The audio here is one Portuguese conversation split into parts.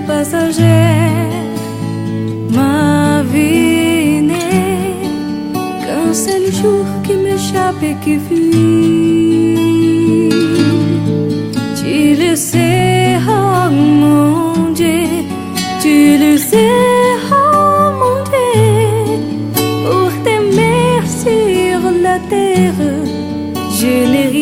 passagère. Ma vie n'est qu'un seul jour qui m'échappe et qui fuit. Tu le sais, oh mon tu le sais. Oh mon Dieu Pour sur la terre, je n'ai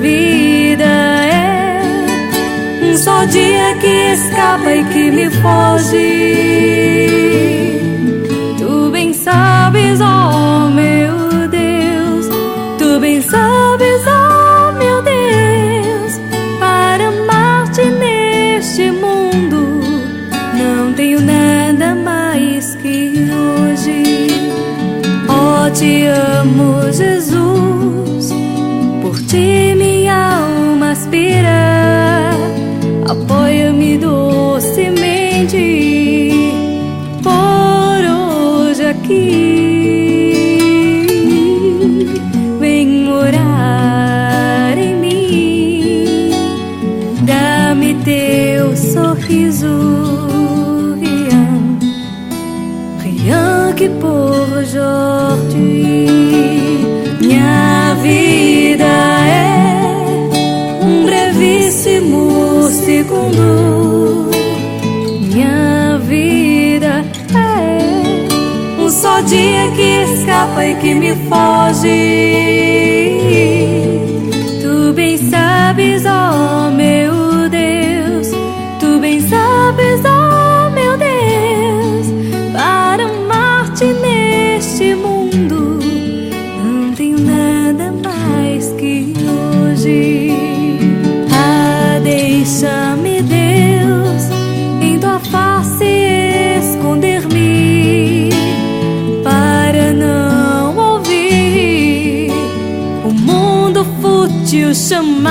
Vida é um só dia que escapa e que me foge. Tu bem sabes, oh meu Deus, tu bem sabes, oh meu Deus, para amar-te neste mundo não tenho nada mais que hoje. Oh, te amo, aspira. Apoia-me docemente por hoje aqui. Vem morar em mim, dá-me teu sorriso, rien que por aujourd'hui. Segundo. Minha vida é um só dia que escapa e que me foge. Fútil chamar.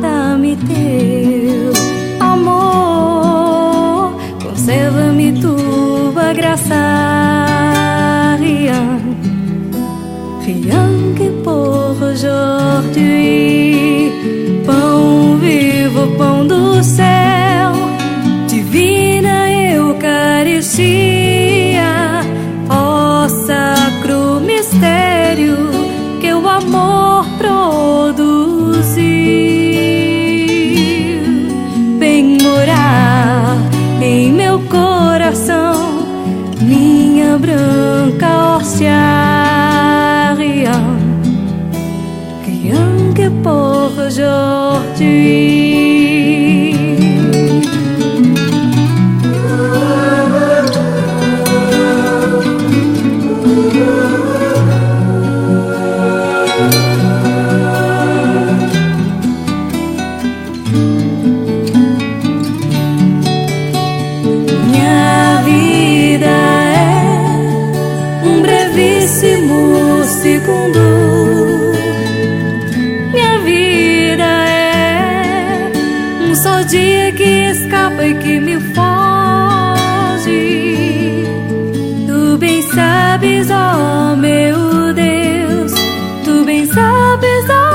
Dá-me teu amor, conserva-me tua graça. Rien, rien que por aujourd'hui. divorciar. Segundo. Minha vida é um só dia que escapa e que me foge. Tu bem sabes, oh meu Deus, tu bem sabes, oh